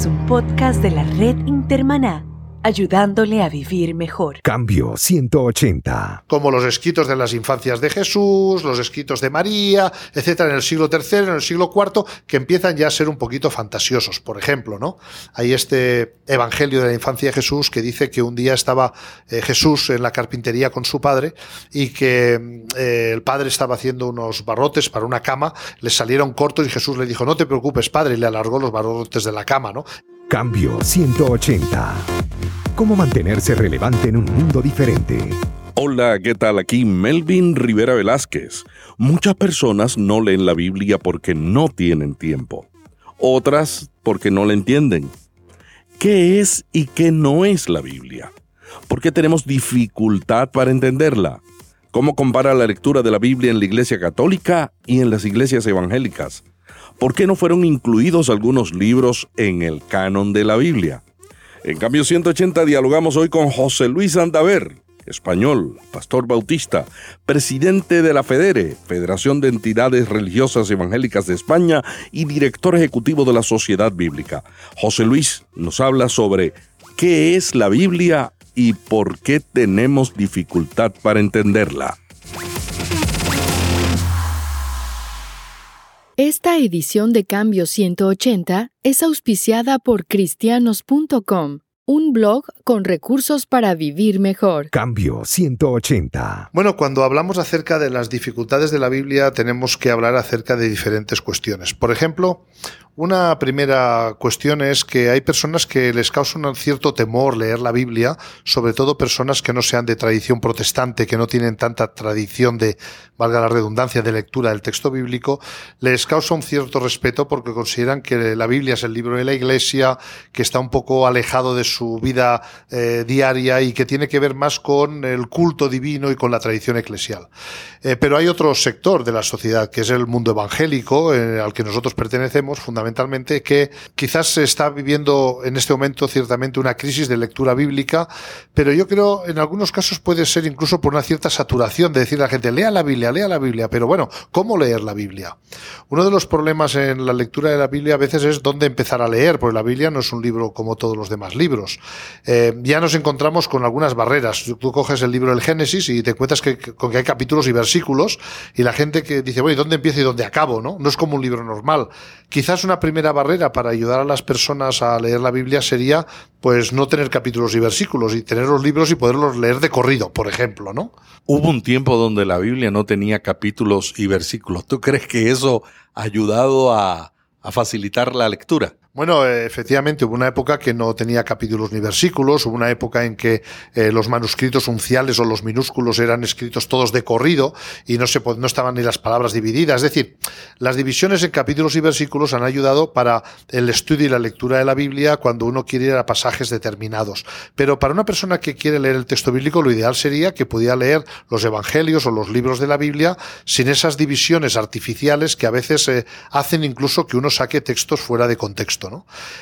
es un podcast de la red Intermaná ayudándole a vivir mejor. Cambio 180. Como los escritos de las infancias de Jesús, los escritos de María, etcétera, en el siglo III, en el siglo IV, que empiezan ya a ser un poquito fantasiosos. Por ejemplo, ¿no? Hay este evangelio de la infancia de Jesús que dice que un día estaba eh, Jesús en la carpintería con su padre y que eh, el padre estaba haciendo unos barrotes para una cama, le salieron cortos y Jesús le dijo, no te preocupes, padre, y le alargó los barrotes de la cama, ¿no? Cambio 180. ¿Cómo mantenerse relevante en un mundo diferente? Hola, ¿qué tal? Aquí Melvin Rivera Velázquez. Muchas personas no leen la Biblia porque no tienen tiempo. Otras porque no la entienden. ¿Qué es y qué no es la Biblia? ¿Por qué tenemos dificultad para entenderla? ¿Cómo compara la lectura de la Biblia en la Iglesia Católica y en las iglesias evangélicas? ¿Por qué no fueron incluidos algunos libros en el canon de la Biblia? En cambio 180 dialogamos hoy con José Luis Andaver, español, pastor bautista, presidente de la FEDERE, Federación de Entidades Religiosas Evangélicas de España y director ejecutivo de la Sociedad Bíblica. José Luis nos habla sobre qué es la Biblia y por qué tenemos dificultad para entenderla. Esta edición de Cambio 180 es auspiciada por cristianos.com, un blog con recursos para vivir mejor. Cambio 180. Bueno, cuando hablamos acerca de las dificultades de la Biblia, tenemos que hablar acerca de diferentes cuestiones. Por ejemplo, una primera cuestión es que hay personas que les causa un cierto temor leer la Biblia, sobre todo personas que no sean de tradición protestante, que no tienen tanta tradición de, valga la redundancia, de lectura del texto bíblico, les causa un cierto respeto porque consideran que la Biblia es el libro de la Iglesia, que está un poco alejado de su vida eh, diaria y que tiene que ver más con el culto divino y con la tradición eclesial. Eh, pero hay otro sector de la sociedad, que es el mundo evangélico, eh, al que nosotros pertenecemos fundamentalmente que quizás se está viviendo en este momento ciertamente una crisis de lectura bíblica, pero yo creo en algunos casos puede ser incluso por una cierta saturación de decir a la gente, lea la Biblia, lea la Biblia, pero bueno, ¿cómo leer la Biblia? Uno de los problemas en la lectura de la Biblia a veces es dónde empezar a leer, porque la Biblia no es un libro como todos los demás libros. Eh, ya nos encontramos con algunas barreras. Tú coges el libro del Génesis y te encuentras que, con que hay capítulos y versículos y la gente que dice, bueno, ¿y dónde empiezo y dónde acabo? ¿no? no es como un libro normal. Quizás una primera barrera para ayudar a las personas a leer la Biblia sería pues no tener capítulos y versículos y tener los libros y poderlos leer de corrido, por ejemplo, ¿no? Hubo un tiempo donde la Biblia no tenía capítulos y versículos. ¿Tú crees que eso ha ayudado a, a facilitar la lectura? Bueno, efectivamente, hubo una época que no tenía capítulos ni versículos, hubo una época en que eh, los manuscritos unciales o los minúsculos eran escritos todos de corrido y no, se, no estaban ni las palabras divididas. Es decir, las divisiones en capítulos y versículos han ayudado para el estudio y la lectura de la Biblia cuando uno quiere ir a pasajes determinados. Pero para una persona que quiere leer el texto bíblico, lo ideal sería que pudiera leer los evangelios o los libros de la Biblia sin esas divisiones artificiales que a veces eh, hacen incluso que uno saque textos fuera de contexto.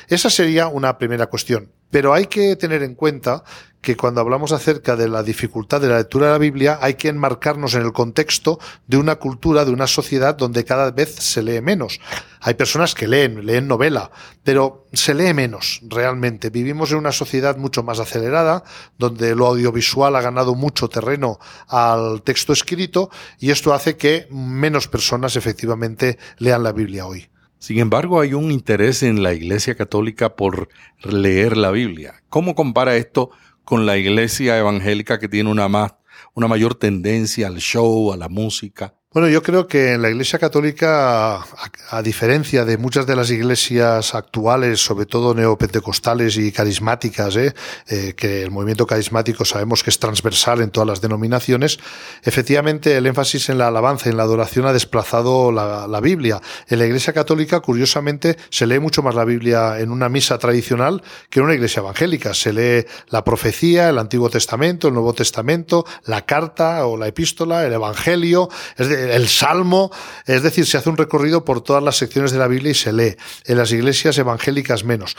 Esa sería una primera cuestión. Pero hay que tener en cuenta que cuando hablamos acerca de la dificultad de la lectura de la Biblia, hay que enmarcarnos en el contexto de una cultura, de una sociedad donde cada vez se lee menos. Hay personas que leen, leen novela, pero se lee menos realmente. Vivimos en una sociedad mucho más acelerada, donde lo audiovisual ha ganado mucho terreno al texto escrito y esto hace que menos personas efectivamente lean la Biblia hoy. Sin embargo, hay un interés en la Iglesia Católica por leer la Biblia. ¿Cómo compara esto con la Iglesia Evangélica que tiene una, más, una mayor tendencia al show, a la música? Bueno, yo creo que en la Iglesia Católica, a, diferencia de muchas de las iglesias actuales, sobre todo neopentecostales y carismáticas, ¿eh? Eh, que el movimiento carismático sabemos que es transversal en todas las denominaciones, efectivamente el énfasis en la alabanza, en la adoración ha desplazado la, Biblia. En la Iglesia Católica, curiosamente, se lee mucho más la Biblia en una misa tradicional que en una iglesia evangélica. Se lee la profecía, el Antiguo Testamento, el Nuevo Testamento, la carta o la epístola, el Evangelio. El Salmo, es decir, se hace un recorrido por todas las secciones de la Biblia y se lee. En las iglesias evangélicas menos.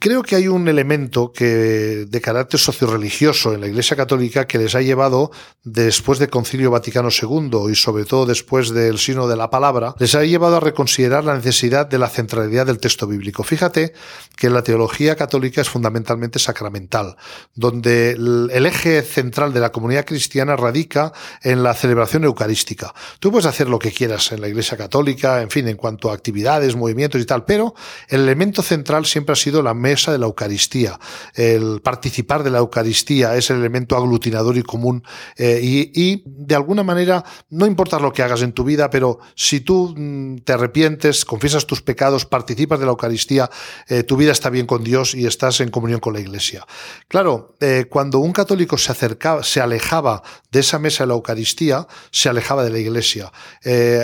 Creo que hay un elemento que de carácter socio-religioso en la Iglesia Católica que les ha llevado después del Concilio Vaticano II y sobre todo después del Sino de la Palabra, les ha llevado a reconsiderar la necesidad de la centralidad del texto bíblico. Fíjate que la teología católica es fundamentalmente sacramental, donde el eje central de la comunidad cristiana radica en la celebración eucarística. Tú puedes hacer lo que quieras en la Iglesia Católica, en fin, en cuanto a actividades, movimientos y tal, pero el elemento central siempre ha sido la mesa de la Eucaristía. El participar de la Eucaristía es el elemento aglutinador y común eh, y, de alguna manera no importa lo que hagas en tu vida, pero si tú mm, te arrepientes, confiesas tus pecados, participas de la Eucaristía, eh, tu vida está bien con Dios y estás en comunión con la Iglesia. Claro, eh, cuando un católico se acercaba, se alejaba de esa mesa de la Eucaristía, se alejaba de la Iglesia.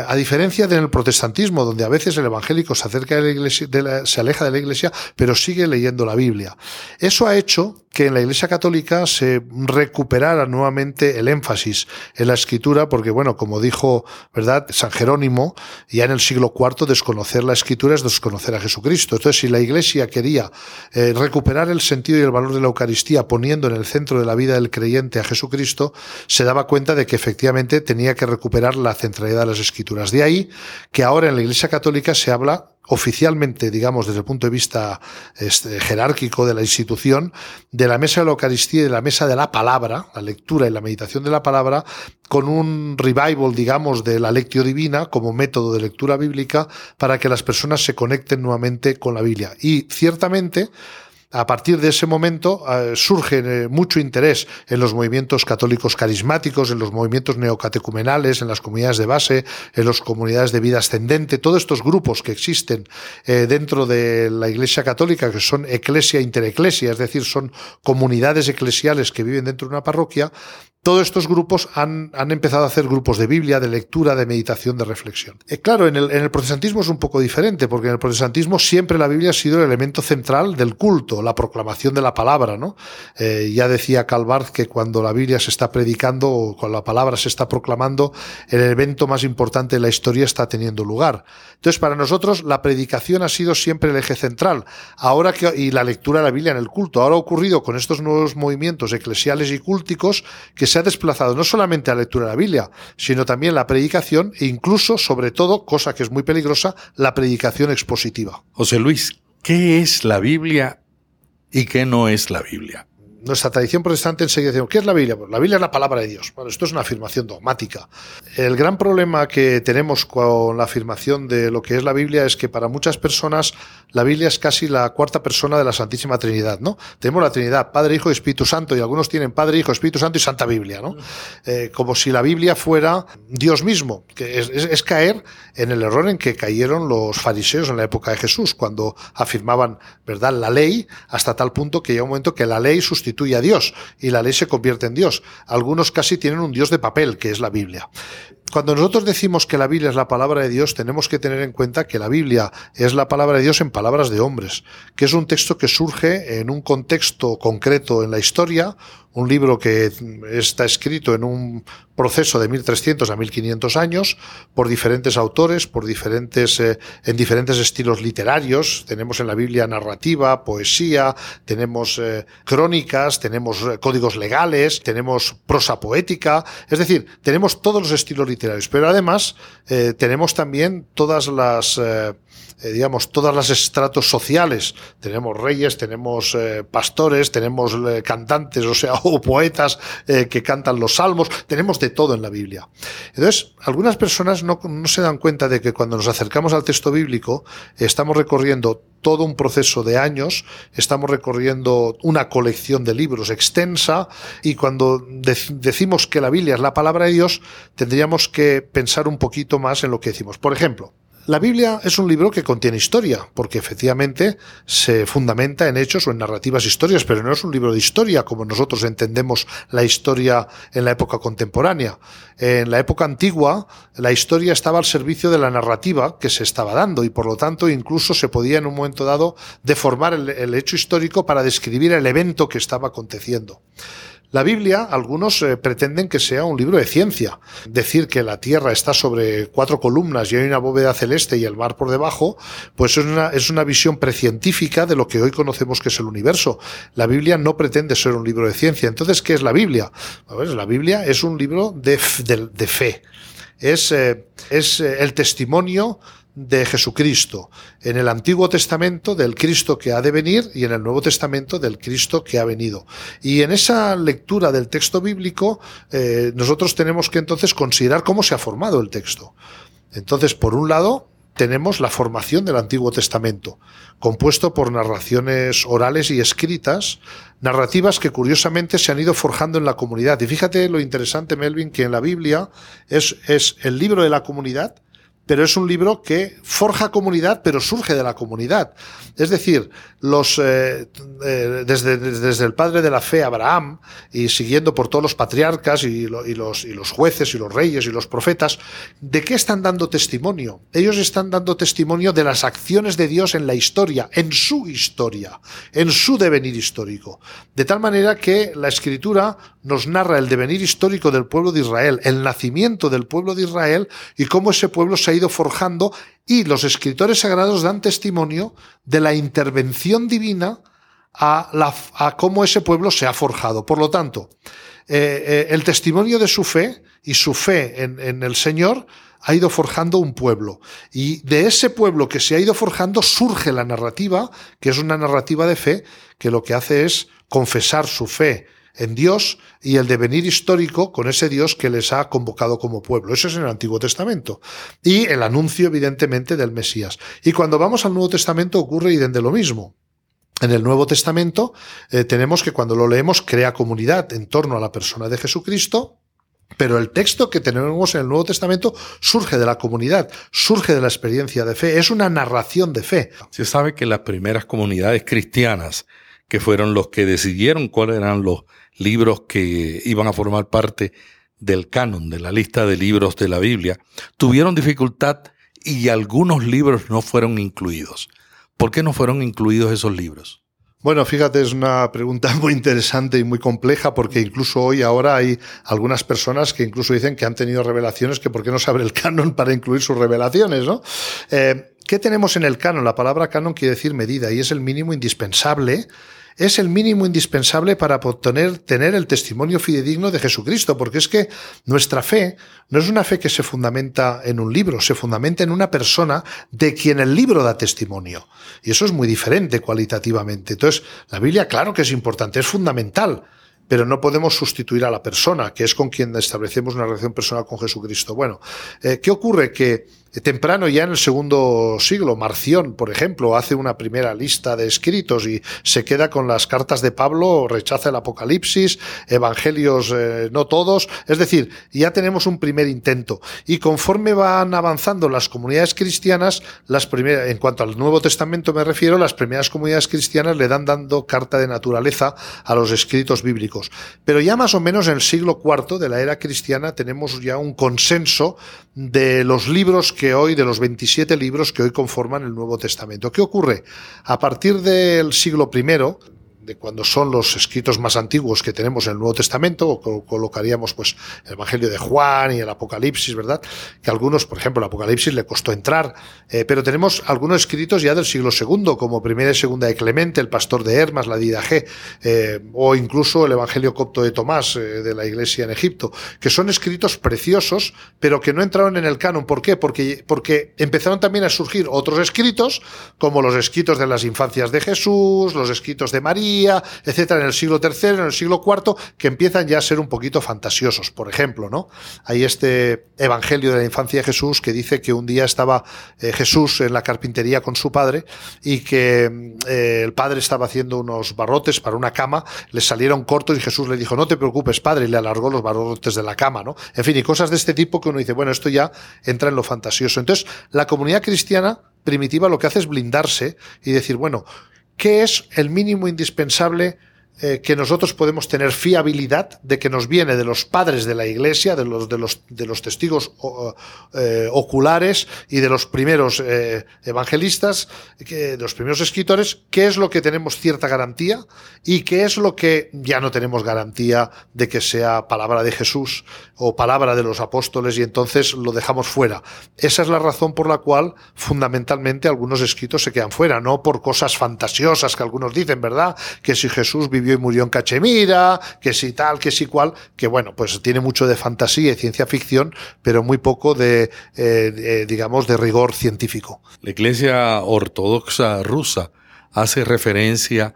a diferencia del protestantismo, donde a veces el evangélico se acerca de la Iglesia, se aleja de la Iglesia, pero sigue leyendo la Biblia. Eso ha hecho que en la Iglesia Católica se recuperara nuevamente el énfasis en la escritura, porque bueno, como dijo, ¿verdad? San Jerónimo, ya en el siglo IV desconocer la escritura es desconocer a Jesucristo. Entonces, si la Iglesia quería eh, recuperar el sentido y el valor de la Eucaristía poniendo en el centro de la vida del creyente a Jesucristo, se daba cuenta de que efectivamente tenía que recuperar la centralidad de las escrituras. De ahí que ahora en la Iglesia Católica se habla oficialmente, digamos, desde el punto de vista este, jerárquico de la institución, de la mesa de la Eucaristía y de la mesa de la palabra, la lectura y la meditación de la palabra, con un revival, digamos, de la lectio divina como método de lectura bíblica para que las personas se conecten nuevamente con la Biblia. Y ciertamente, a partir de ese momento eh, surge eh, mucho interés en los movimientos católicos carismáticos, en los movimientos neocatecumenales, en las comunidades de base, en las comunidades de vida ascendente, todos estos grupos que existen eh, dentro de la Iglesia Católica, que son eclesia intereclesia, es decir, son comunidades eclesiales que viven dentro de una parroquia, todos estos grupos han, han, empezado a hacer grupos de Biblia, de lectura, de meditación, de reflexión. Claro, en el, protestantismo es un poco diferente, porque en el protestantismo siempre la Biblia ha sido el elemento central del culto, la proclamación de la palabra. ¿no? Eh, ya decía Calvart que cuando la Biblia se está predicando o cuando la palabra se está proclamando, el evento más importante de la historia está teniendo lugar. Entonces, para nosotros la predicación ha sido siempre el eje central. Ahora que, y la lectura de la Biblia en el culto. Ahora ha ocurrido con estos nuevos movimientos eclesiales y cúlticos que se ha desplazado no solamente a la lectura de la Biblia, sino también la predicación e incluso, sobre todo, cosa que es muy peligrosa, la predicación expositiva. José Luis, ¿qué es la Biblia y qué no es la Biblia? Nuestra tradición protestante enseguida decimos, ¿qué es la Biblia? Pues la Biblia es la palabra de Dios. Bueno, esto es una afirmación dogmática. El gran problema que tenemos con la afirmación de lo que es la Biblia es que para muchas personas la Biblia es casi la cuarta persona de la Santísima Trinidad, ¿no? Tenemos la Trinidad, Padre, Hijo y Espíritu Santo, y algunos tienen Padre, Hijo, Espíritu Santo y Santa Biblia, ¿no? Eh, como si la Biblia fuera Dios mismo, es caer en el error en que cayeron los fariseos en la época de Jesús, cuando afirmaban, ¿verdad?, la ley, hasta tal punto que llega un momento que la ley sustituye a Dios y la ley se convierte en Dios. Algunos casi tienen un Dios de papel, que es la Biblia. Cuando nosotros decimos que la Biblia es la palabra de Dios, tenemos que tener en cuenta que la Biblia es la palabra de Dios en palabras de hombres, que es un texto que surge en un contexto concreto en la historia, un libro que está escrito en un proceso de 1300 a 1500 años por diferentes autores, por diferentes eh, en diferentes estilos literarios. Tenemos en la Biblia narrativa, poesía, tenemos eh, crónicas, tenemos eh, códigos legales, tenemos prosa poética, es decir, tenemos todos los estilos literarios, pero además tenemos también todas las eh, digamos, todas las estratos sociales. Tenemos reyes, tenemos eh, pastores, tenemos eh, cantantes, o sea, o poetas que cantan los salmos, tenemos de todo en la Biblia. Entonces, algunas personas no, no se dan cuenta de que cuando nos acercamos al texto bíblico, estamos recorriendo todo un proceso de años, estamos recorriendo una colección de libros extensa y cuando decimos que la Biblia es la palabra de Dios, tendríamos que pensar un poquito más en lo que decimos. Por ejemplo, la Biblia es un libro que contiene historia, porque efectivamente se fundamenta en hechos o en narrativas historias, pero no es un libro de historia como nosotros entendemos la historia en la época contemporánea. En la época antigua, la historia estaba al servicio de la narrativa que se estaba dando y por lo tanto incluso se podía en un momento dado deformar el, hecho histórico para describir el evento que estaba aconteciendo. La Biblia, algunos eh, pretenden que sea un libro de ciencia. Decir que la Tierra está sobre cuatro columnas y hay una bóveda celeste y el mar por debajo, pues es una, es una visión precientífica de lo que hoy conocemos que es el universo. La Biblia no pretende ser un libro de ciencia. Entonces, ¿qué es la Biblia? la Biblia es un libro de, de, fe. Es, eh, es eh, el testimonio de Jesucristo, en el Antiguo Testamento del Cristo que ha de venir y en el Nuevo Testamento del Cristo que ha venido. Y en esa lectura del texto bíblico eh, nosotros tenemos que entonces considerar cómo se ha formado el texto. Entonces, por un lado, tenemos la formación del Antiguo Testamento, compuesto por narraciones orales y escritas, narrativas que curiosamente se han ido forjando en la comunidad. Y fíjate lo interesante, Melvin, que en la Biblia es, es el libro de la comunidad, pero es un libro que forja comunidad, pero surge de la comunidad. Es decir, los, eh, eh, desde, desde, el padre de la fe, Abraham, y siguiendo por todos los patriarcas y, y, los, y los jueces y los reyes y los profetas, ¿de qué están dando testimonio? Ellos están dando testimonio de las acciones de Dios en la historia, en su historia, en su devenir histórico. De tal manera que la escritura nos narra el devenir histórico del pueblo de Israel, el nacimiento del pueblo de Israel y cómo ese pueblo se ha ido forjando y los escritores sagrados dan testimonio de la intervención divina a, la, a cómo ese pueblo se ha forjado. Por lo tanto, eh, eh, el testimonio de su fe y su fe en, en el Señor ha ido forjando un pueblo. Y de ese pueblo que se ha ido forjando surge la narrativa, que es una narrativa de fe, que lo que hace es confesar su fe en Dios y el devenir histórico con ese Dios que les ha convocado como pueblo. Eso es en el Antiguo Testamento. Y el anuncio, evidentemente, del Mesías. Y cuando vamos al Nuevo Testamento ocurre y de lo mismo. En el Nuevo Testamento eh, tenemos que cuando lo leemos crea comunidad en torno a la persona de Jesucristo, pero el texto que tenemos en el Nuevo Testamento surge de la comunidad, surge de la experiencia de fe, es una narración de fe. Se sabe que las primeras comunidades cristianas, que fueron los que decidieron cuáles eran los libros que iban a formar parte del canon, de la lista de libros de la Biblia, tuvieron dificultad y algunos libros no fueron incluidos. ¿Por qué no fueron incluidos esos libros? Bueno, fíjate, es una pregunta muy interesante y muy compleja porque incluso hoy ahora hay algunas personas que incluso dicen que han tenido revelaciones que por qué no se abre el canon para incluir sus revelaciones, ¿no? Eh, ¿Qué tenemos en el canon? La palabra canon quiere decir medida y es el mínimo indispensable es el mínimo indispensable para obtener, tener el testimonio fidedigno de Jesucristo, porque es que nuestra fe no es una fe que se fundamenta en un libro, se fundamenta en una persona de quien el libro da testimonio. Y eso es muy diferente cualitativamente. Entonces, la Biblia, claro que es importante, es fundamental, pero no podemos sustituir a la persona, que es con quien establecemos una relación personal con Jesucristo. Bueno, eh, ¿qué ocurre? Que temprano ya en el segundo siglo, Marción, por ejemplo, hace una primera lista de escritos y se queda con las cartas de Pablo, rechaza el Apocalipsis, evangelios eh, no todos, es decir, ya tenemos un primer intento. Y conforme van avanzando las comunidades cristianas, las primeras, en cuanto al Nuevo Testamento me refiero, las primeras comunidades cristianas le dan dando carta de naturaleza a los escritos bíblicos. Pero ya más o menos en el siglo IV de la era cristiana tenemos ya un consenso de los libros que hoy, de los 27 libros que hoy conforman el Nuevo Testamento. ¿Qué ocurre? A partir del siglo I, de cuando son los escritos más antiguos que tenemos en el Nuevo Testamento, o colocaríamos pues el Evangelio de Juan y el Apocalipsis, ¿verdad? Que algunos, por ejemplo, el Apocalipsis le costó entrar, eh, pero tenemos algunos escritos ya del siglo II, como Primera y Segunda de Clemente, el Pastor de Hermas, la Didaje, eh, o incluso el Evangelio copto de Tomás, eh, de la Iglesia en Egipto, que son escritos preciosos, pero que no entraron en el canon. ¿Por qué? Porque, porque empezaron también a surgir otros escritos, como los escritos de las infancias de Jesús, los escritos de María, etcétera, en el siglo III, en el siglo IV, que empiezan ya a ser un poquito fantasiosos. Por ejemplo, ¿no? Hay este Evangelio de la infancia de Jesús que dice que un día estaba eh, Jesús en la carpintería con su padre y que eh, el padre estaba haciendo unos barrotes para una cama, le salieron cortos y Jesús le dijo, no te preocupes, padre, y le alargó los barrotes de la cama, ¿no? En fin, y cosas de este tipo que uno dice, bueno, esto ya entra en lo fantasioso. Entonces, la comunidad cristiana primitiva lo que hace es blindarse y decir, bueno, ¿Qué es el mínimo indispensable eh, que nosotros podemos tener fiabilidad de que nos viene de los padres de la iglesia, de los, de los, de los testigos eh, oculares y de los primeros eh, evangelistas, que, de los primeros escritores, qué es lo que tenemos cierta garantía y qué es lo que ya no tenemos garantía de que sea palabra de Jesús o palabra de los apóstoles y entonces lo dejamos fuera. Esa es la razón por la cual fundamentalmente algunos escritos se quedan fuera, no por cosas fantasiosas que algunos dicen, ¿verdad? Que si Jesús vivió y murió en Cachemira, que si tal, que si cual, que bueno, pues tiene mucho de fantasía y ciencia ficción, pero muy poco de, eh, digamos, de rigor científico. La Iglesia Ortodoxa rusa hace referencia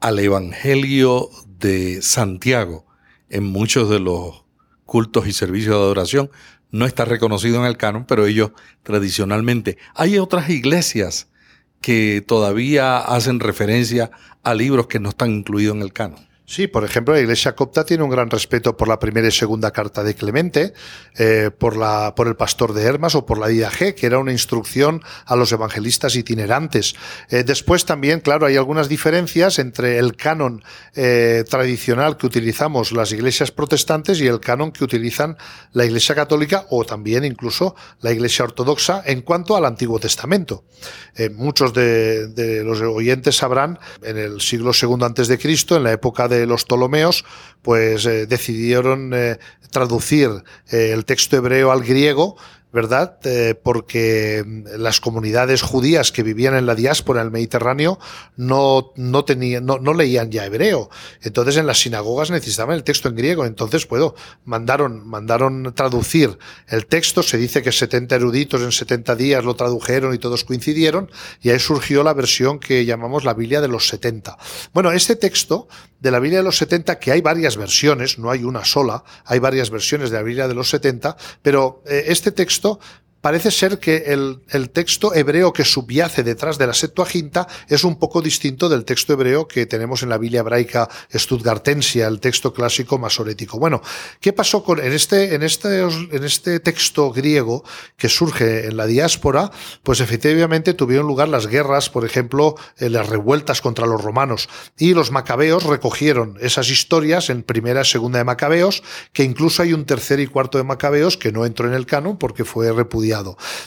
al Evangelio de Santiago en muchos de los cultos y servicios de adoración. No está reconocido en el canon, pero ellos tradicionalmente. Hay otras iglesias que todavía hacen referencia a libros que no están incluidos en el canon. Sí, por ejemplo, la Iglesia copta tiene un gran respeto por la primera y segunda carta de Clemente, eh, por, la, por el pastor de Hermas o por la G, que era una instrucción a los evangelistas itinerantes. Eh, después también, claro, hay algunas diferencias entre el canon eh, tradicional que utilizamos las iglesias protestantes y el canon que utilizan la Iglesia católica o también incluso la Iglesia ortodoxa en cuanto al Antiguo Testamento. muchos de, de los oyentes sabrán, en el siglo segundo antes de Cristo, en la época de los Ptolomeos, pues eh, decidieron eh, traducir eh, el texto hebreo al griego ¿verdad? Eh, porque mm, las comunidades judías que vivían en la diáspora en el Mediterráneo no, no, tenían, no, no, leían ya hebreo. Entonces en las sinagogas necesitaban el texto en griego. Entonces, puedo, mandaron, mandaron traducir el texto. Se dice que 70 eruditos en 70 días lo tradujeron y todos coincidieron. Y ahí surgió la versión que llamamos la Biblia de los 70. Bueno, este texto de la Biblia de los 70, que hay varias versiones, no hay una sola, hay varias versiones de la Biblia de los 70, pero eh, este texto contexto parece ser que el, texto hebreo que subyace detrás de la Septuaginta es un poco distinto del texto hebreo que tenemos en la Biblia hebraica stuttgartensia, el texto clásico masorético. Bueno, ¿qué pasó con en este, en este, en este texto griego que surge en la diáspora? Pues efectivamente tuvieron lugar las guerras, por ejemplo, eh, las revueltas contra los romanos y los macabeos recogieron esas historias en primera y segunda de macabeos, que incluso hay un tercer y cuarto de macabeos que no entró en el canon porque fue repudiado.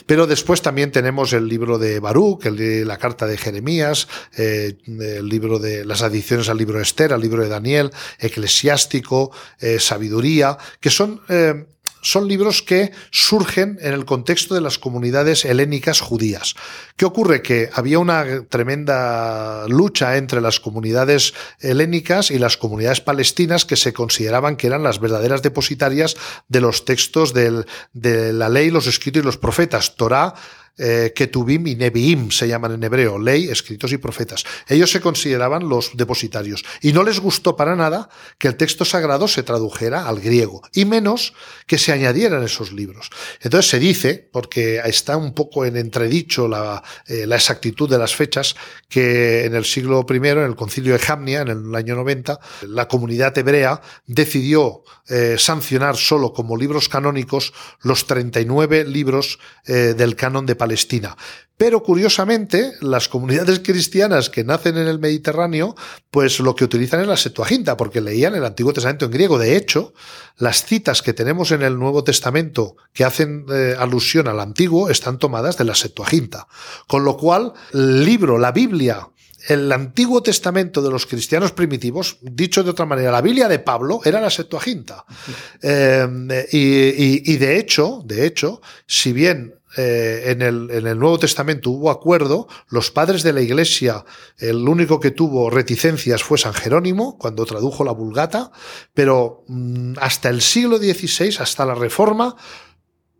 Pero después también tenemos el libro de Baruch, la carta de Jeremías, eh, el libro de las adiciones al libro de Esther, al libro de Daniel, Eclesiástico, eh, Sabiduría, que son eh, son libros que surgen en el contexto de las comunidades helénicas judías. ¿Qué ocurre? Que había una tremenda lucha entre las comunidades helénicas y las comunidades palestinas que se consideraban que eran las verdaderas depositarias de los textos de la ley, los escritos y los profetas. Torah, eh, Ketubim y Nebiim se llaman en hebreo, ley, escritos y profetas. Ellos se consideraban los depositarios y no les gustó para nada que el texto sagrado se tradujera al griego y menos que se añadieran esos libros. Entonces se dice, porque está un poco en entredicho la, eh, la exactitud de las fechas, que en el siglo I, en el concilio de Jamnia, en el año 90, la comunidad hebrea decidió eh, sancionar solo como libros canónicos los 39 libros eh, del canon de Palestina. Pero curiosamente, las comunidades cristianas que nacen en el Mediterráneo, pues lo que utilizan es la Septuaginta, porque leían el Antiguo Testamento en griego. De hecho, las citas que tenemos en el Nuevo Testamento que hacen eh, alusión al Antiguo están tomadas de la Septuaginta. Con lo cual, el libro, la Biblia el Antiguo Testamento de los cristianos primitivos, dicho de otra manera, la Biblia de Pablo era la Septuaginta. Eh, y, de hecho, de hecho, si bien eh, en, el, en, el, Nuevo Testamento hubo acuerdo, los padres de la Iglesia, el único que tuvo reticencias fue San Jerónimo, cuando tradujo la Vulgata, pero mm, hasta el siglo XVI, hasta la Reforma,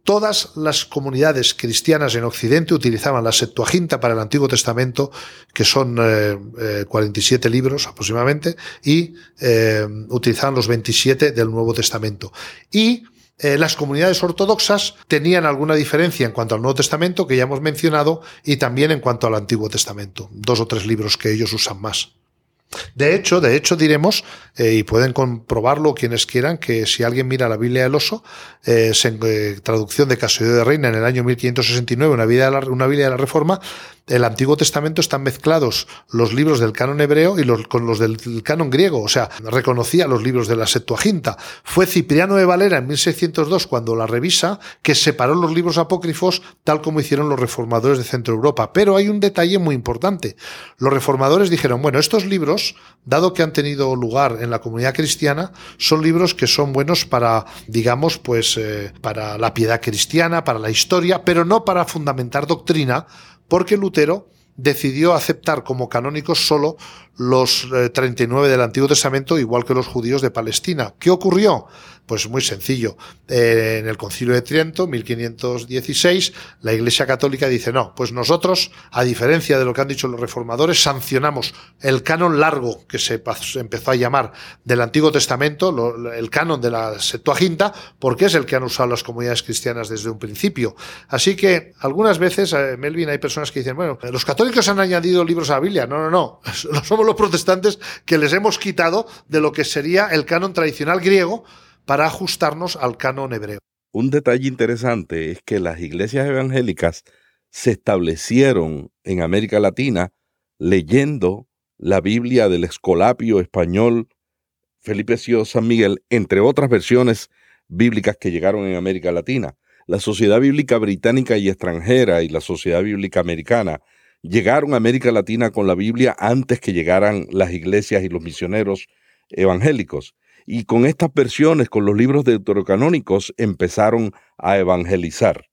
Todas las comunidades cristianas en Occidente utilizaban la Septuaginta para el Antiguo Testamento, que son 47 eh, eh, libros aproximadamente, y eh, utilizaban los 27 del Nuevo Testamento. Y las comunidades ortodoxas tenían alguna diferencia en cuanto al Nuevo Testamento, que ya hemos mencionado, y también en cuanto al Antiguo Testamento. Dos o tres libros que ellos usan más. De hecho, de hecho diremos, eh, y pueden comprobarlo quienes quieran, que si alguien mira la Biblia del Oso, eh, en, eh, traducción de Casodio de Reina en el año 1569, una, la, una Biblia de la Reforma, el Antiguo Testamento están mezclados los libros del canon hebreo y con los del canon griego, o sea, reconocía los libros de la Septuaginta. Fue Cipriano de Valera en 1602 cuando la revisa que separó los libros apócrifos tal como hicieron los reformadores de Centro Europa. Pero hay un detalle muy importante. Los reformadores dijeron, bueno, estos libros, dado que han tenido lugar en la comunidad cristiana, son libros que son buenos para, digamos, pues, eh, para la piedad cristiana, para la historia, pero no para fundamentar doctrina, porque Lutero decidió aceptar como canónicos solo los 39 eh, del Antiguo Testamento, igual que los judíos de Palestina. ¿Qué ocurrió? Pues muy sencillo. Eh, en el Concilio de Triento, 1516, la Iglesia Católica dice, no, pues nosotros, a diferencia de lo que han dicho los reformadores, sancionamos el canon largo que se empezó a llamar del Antiguo Testamento, el canon de la Septuaginta, porque es el que han usado las comunidades cristianas desde un principio. Así que algunas veces, eh, Melvin, hay personas que dicen, bueno, los católicos han añadido libros a la Biblia. No, no, no. Somos los protestantes que les hemos quitado de lo que sería el canon tradicional griego para ajustarnos al canon hebreo. Un detalle interesante es que las iglesias evangélicas se establecieron en América Latina leyendo la Biblia del Escolapio español Felipe Sio San Miguel, entre otras versiones bíblicas que llegaron en América Latina. La Sociedad Bíblica Británica y extranjera y la Sociedad Bíblica Americana llegaron a América Latina con la Biblia antes que llegaran las iglesias y los misioneros evangélicos. Y con estas versiones, con los libros deuterocanónicos, empezaron a evangelizar.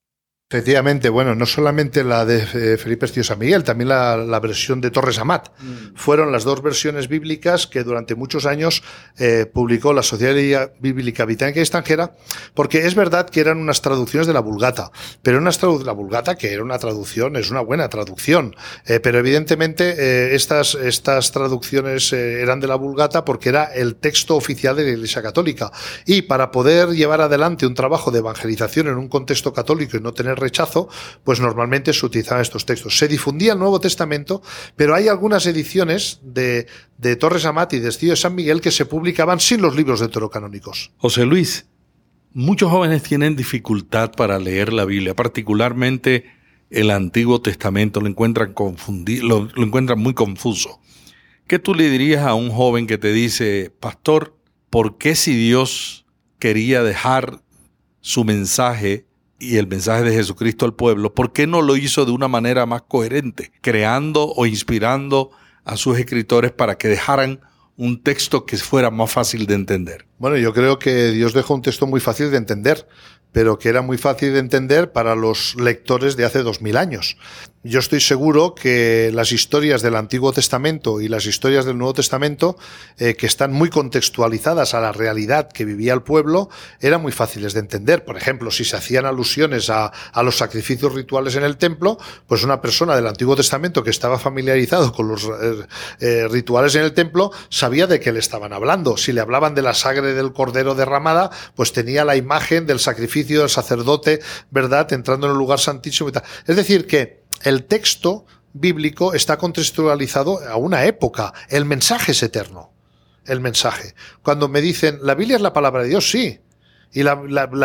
Efectivamente, bueno, no solamente la de eh, Felipe Estío San Miguel, también la, versión de Torres Amat. Mm. Fueron las dos versiones bíblicas que durante muchos años eh, publicó la Sociedad Bíblica Británica y Extranjera, porque es verdad que eran unas traducciones de la Vulgata, pero una la Vulgata que era una traducción, es una buena traducción, eh, pero evidentemente estas, estas traducciones eran de la Vulgata porque era el texto oficial de la Iglesia Católica. Y para poder llevar adelante un trabajo de evangelización en un contexto católico y no tener rechazo, pues normalmente se utilizaban estos textos. Se difundía el Nuevo Testamento, pero hay algunas ediciones de, de Torres Amat y de Estío de San Miguel que se publicaban sin los libros deuterocanónicos. José Luis, muchos jóvenes tienen dificultad para leer la Biblia, particularmente el Antiguo Testamento, lo encuentran, lo, lo encuentran muy confuso. ¿Qué tú le dirías a un joven que te dice, pastor, ¿por qué si Dios quería dejar su mensaje y el mensaje de Jesucristo al pueblo, ¿por qué no lo hizo de una manera más coherente, creando o inspirando a sus escritores para que dejaran un texto que fuera más fácil de entender? Bueno, yo creo que Dios dejó un texto muy fácil de entender, pero que era muy fácil de entender para los lectores de hace dos mil años. Yo estoy seguro que las historias del Antiguo Testamento y las historias del Nuevo Testamento, eh, que están muy contextualizadas a la realidad que vivía el pueblo, eran muy fáciles de entender. Por ejemplo, si se hacían alusiones a, los sacrificios rituales en el templo, pues una persona del Antiguo Testamento que estaba familiarizado con los eh, eh, rituales en el templo sabía de qué le estaban hablando. Si le hablaban de la sangre del cordero derramada, pues tenía la imagen del sacrificio del sacerdote, ¿verdad?, entrando en el lugar santísimo y tal. Es decir, que el texto bíblico está contextualizado a una época. El mensaje es eterno. El mensaje. Cuando me dicen, la Biblia es la palabra de Dios, sí. Y la,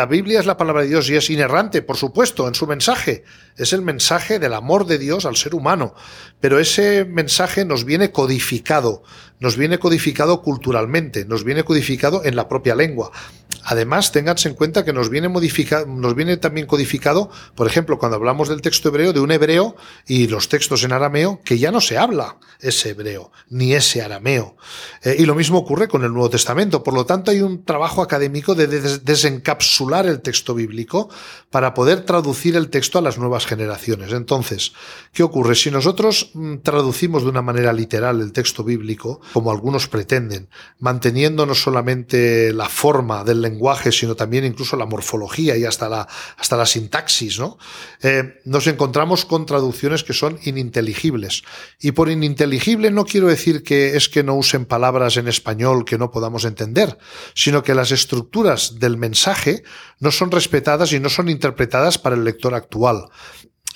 Biblia es la palabra de Dios y es inerrante, por supuesto, en su mensaje. Es el mensaje del amor de Dios al ser humano. Pero ese mensaje nos viene codificado, nos viene codificado culturalmente, nos viene codificado en la propia lengua. Además, ténganse en cuenta que nos viene, nos viene también codificado, por ejemplo, cuando hablamos del texto hebreo, de un hebreo y los textos en arameo, que ya no se habla ese hebreo, ni ese arameo. Eh, y lo mismo ocurre con el Nuevo Testamento. Por lo tanto, hay un trabajo académico de desencapsular el texto bíblico para poder traducir el texto a las nuevas generaciones. Entonces, ¿qué ocurre? Si nosotros mm, traducimos de una manera literal el texto bíblico, como algunos pretenden, manteniendo no solamente la forma del sino también incluso la morfología y hasta la, hasta la sintaxis, ¿no? Eh, nos encontramos con traducciones que son ininteligibles. Y por ininteligible no quiero decir que es que no usen palabras en español que no podamos entender, sino que las estructuras del mensaje no son respetadas y no son interpretadas para el lector actual.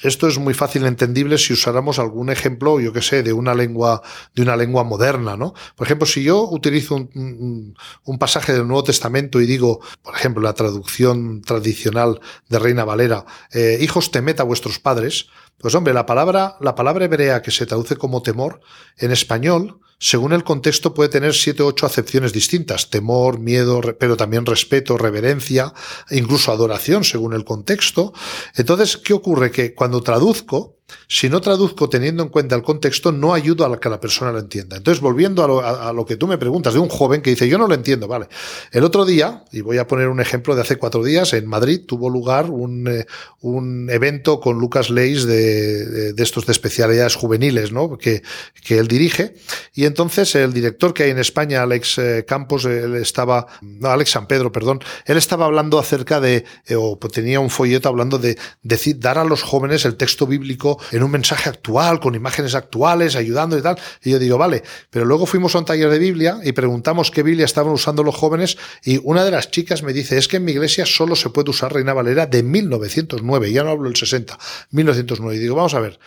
Esto es muy fácil entendible si usáramos algún ejemplo, yo que sé, de una lengua, de una lengua moderna, ¿no? Por ejemplo, si yo utilizo un, un, pasaje del Nuevo Testamento y digo, por ejemplo, la traducción tradicional de Reina Valera, eh, hijos temed a vuestros padres, pues hombre, la palabra, la palabra hebrea que se traduce como temor, en español, según el contexto, puede tener siete o ocho acepciones distintas. Temor, miedo, pero también respeto, reverencia, incluso adoración, según el contexto. Entonces, ¿qué ocurre? Que cuando traduzco, si no traduzco teniendo en cuenta el contexto, no ayudo a que la persona lo entienda. Entonces, volviendo a lo, que tú me preguntas de un joven que dice, yo no lo entiendo, vale. El otro día, y voy a poner un ejemplo de hace cuatro días, en Madrid tuvo lugar un, eh, un evento con Lucas Leis de, de, estos de especialidades juveniles, ¿no? Que, que él dirige. Y entonces el director que hay en España, Alex eh, Campos, él estaba, no, Alex San Pedro, perdón, él estaba hablando acerca de, eh, o tenía un folleto hablando de decir, dar a los jóvenes el texto bíblico en un mensaje actual, con imágenes actuales, ayudando y tal. Y yo digo, vale, pero luego fuimos a un taller de Biblia y preguntamos qué Biblia estaban usando los jóvenes y una de las chicas me dice, es que en mi iglesia solo se puede usar Reina Valera de 1909, ya no hablo del 60, 1909. Y digo, vamos a ver,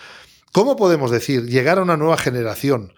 ¿cómo podemos decir llegar a una nueva generación?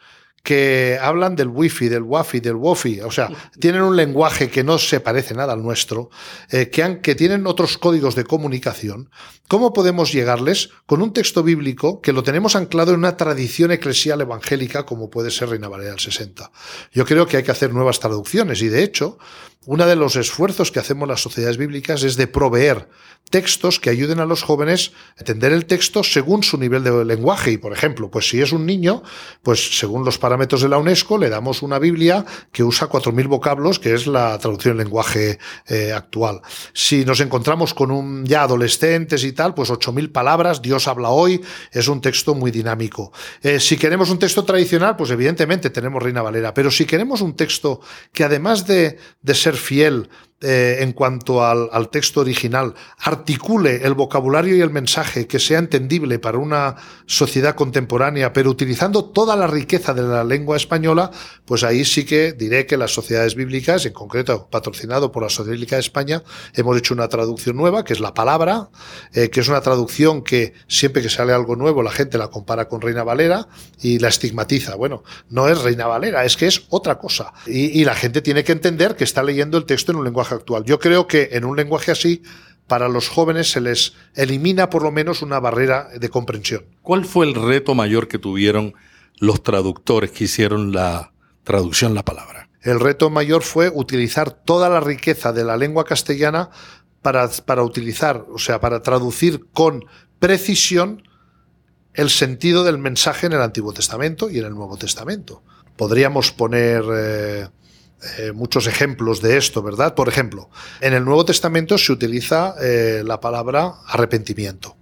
Que hablan del wifi, del wafi, del wofi, o sea, tienen un lenguaje que no se parece nada al nuestro, eh, que, han, que tienen otros códigos de comunicación, ¿cómo podemos llegarles con un texto bíblico que lo tenemos anclado en una tradición eclesial evangélica como puede ser Reina Valera del 60? Yo creo que hay que hacer nuevas traducciones y de hecho, uno de los esfuerzos que hacemos las sociedades bíblicas es de proveer textos que ayuden a los jóvenes a entender el texto según su nivel de lenguaje. Y, por ejemplo, pues si es un niño, pues según los parámetros de la UNESCO, le damos una Biblia que usa 4.000 vocablos, que es la traducción en lenguaje eh, actual. Si nos encontramos con un ya adolescentes y tal, pues 8.000 palabras, Dios habla hoy, es un texto muy dinámico. Eh, si queremos un texto tradicional, pues evidentemente tenemos Reina Valera. Pero si queremos un texto que además de, de ser fiel eh, en cuanto al, texto original, articule el vocabulario y el mensaje que sea entendible para una sociedad contemporánea, pero utilizando toda la riqueza de la lengua española, pues ahí sí que diré que las sociedades bíblicas, en concreto patrocinado por la Sociedad Bíblica de España, hemos hecho una traducción nueva, que es la palabra, eh, que es una traducción que siempre que sale algo nuevo la gente la compara con Reina Valera y la estigmatiza. Bueno, no es Reina Valera, es que es otra cosa. Y la gente tiene que entender que está leyendo el texto en un lenguaje actual. Yo creo que en un lenguaje así, para los jóvenes se les elimina por lo menos una barrera de comprensión. ¿Cuál fue el reto mayor que tuvieron los traductores que hicieron la traducción la palabra? El reto mayor fue utilizar toda la riqueza de la lengua castellana para, para utilizar, o sea, para traducir con precisión el sentido del mensaje en el Antiguo Testamento y en el Nuevo Testamento. Podríamos poner eh, eh, muchos ejemplos de esto, ¿verdad? Por ejemplo, en el Nuevo Testamento se utiliza eh, la palabra arrepentimiento.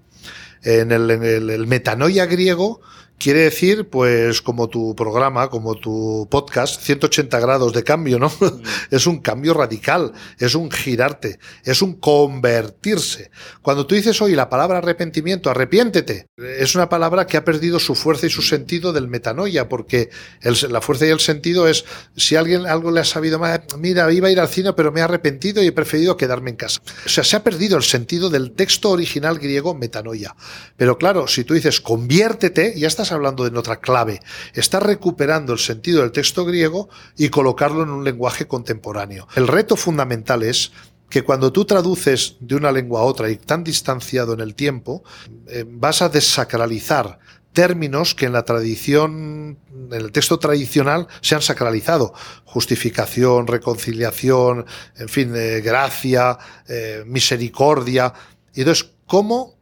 En el, en el metanoia griego Quiere decir, pues, como tu programa, como tu podcast, 180 grados de cambio, ¿no? Es un cambio radical, es un girarte, es un convertirse. Cuando tú dices hoy la palabra arrepentimiento, arrepiéntete, es una palabra que ha perdido su fuerza y su sentido del metanoia, porque el, la fuerza y el sentido es, si alguien algo le ha sabido mal, mira, iba a ir al cine, pero me he arrepentido y he preferido quedarme en casa. O sea, se ha perdido el sentido del texto original griego metanoia. Pero claro, si tú dices conviértete, ya estás hablando de otra clave, está recuperando el sentido del texto griego y colocarlo en un lenguaje contemporáneo. El reto fundamental es que cuando tú traduces de una lengua a otra y tan distanciado en el tiempo, eh, vas a desacralizar términos que en la tradición, en el texto tradicional, se han sacralizado. Justificación, reconciliación, en fin, eh, gracia, eh, misericordia. Y entonces, ¿cómo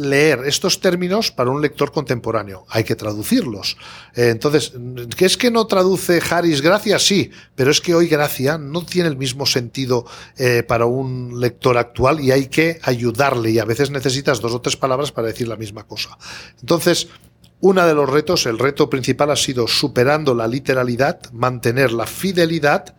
leer estos términos para un lector contemporáneo. Hay que traducirlos. Eh, entonces, ¿qué es que no traduce Harris gracia? Sí, pero es que hoy gracia no tiene el mismo sentido eh, para un lector actual y hay que ayudarle y a veces necesitas dos o tres palabras para decir la misma cosa. Entonces, uno de los retos, el reto principal ha sido superando la literalidad, mantener la fidelidad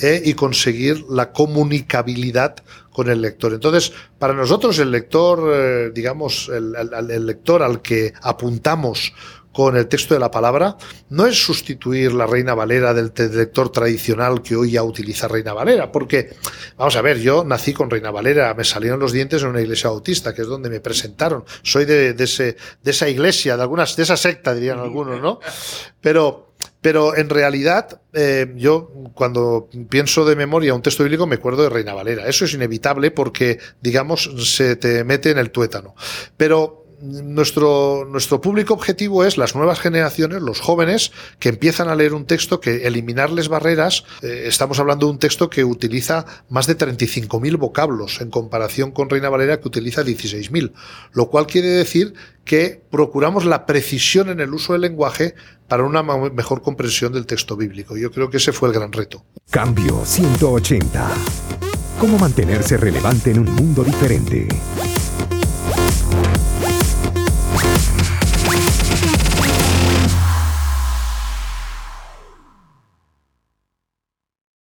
eh, y conseguir la comunicabilidad con el lector. Entonces, para nosotros el lector, eh, digamos, el, el, el, lector al que apuntamos con el texto de la palabra no es sustituir la Reina Valera del lector tradicional que hoy ya utiliza Reina Valera, porque, vamos a ver, yo nací con Reina Valera, me salieron los dientes en una iglesia bautista, que es donde me presentaron. Soy de, ese, de esa iglesia, de algunas, de esa secta, dirían algunos, ¿no? Pero, pero en realidad, eh, yo cuando pienso de memoria un texto bíblico me acuerdo de Reina Valera. Eso es inevitable porque, digamos, se te mete en el tuétano. Pero nuestro, nuestro público objetivo es las nuevas generaciones, los jóvenes, que empiezan a leer un texto que eliminarles barreras, eh, estamos hablando de un texto que utiliza más de 35.000 vocablos en comparación con Reina Valera que utiliza 16.000, lo cual quiere decir que procuramos la precisión en el uso del lenguaje para una mejor comprensión del texto bíblico. Yo creo que ese fue el gran reto. Cambio 180. ¿Cómo mantenerse relevante en un mundo diferente?